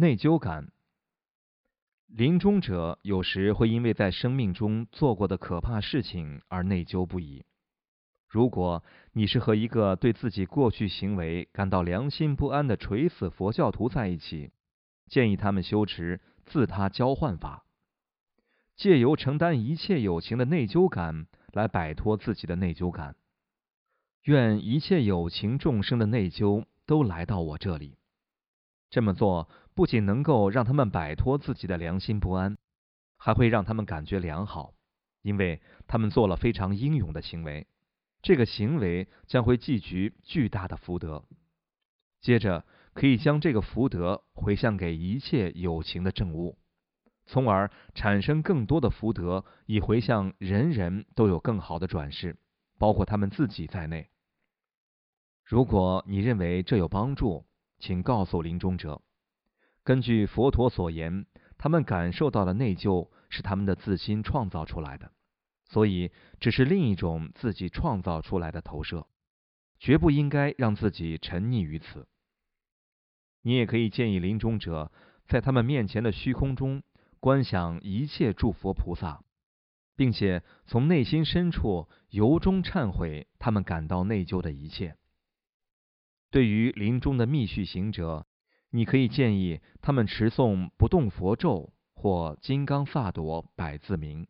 内疚感。临终者有时会因为在生命中做过的可怕事情而内疚不已。如果你是和一个对自己过去行为感到良心不安的垂死佛教徒在一起，建议他们修持自他交换法，借由承担一切有情的内疚感来摆脱自己的内疚感。愿一切有情众生的内疚都来到我这里。这么做不仅能够让他们摆脱自己的良心不安，还会让他们感觉良好，因为他们做了非常英勇的行为。这个行为将会积聚巨大的福德，接着可以将这个福德回向给一切有情的正物，从而产生更多的福德，以回向人人都有更好的转世，包括他们自己在内。如果你认为这有帮助，请告诉临终者，根据佛陀所言，他们感受到的内疚是他们的自心创造出来的，所以只是另一种自己创造出来的投射，绝不应该让自己沉溺于此。你也可以建议临终者在他们面前的虚空中观想一切诸佛菩萨，并且从内心深处由衷忏悔他们感到内疚的一切。对于临终的密续行者，你可以建议他们持诵不动佛咒或金刚萨埵百字明。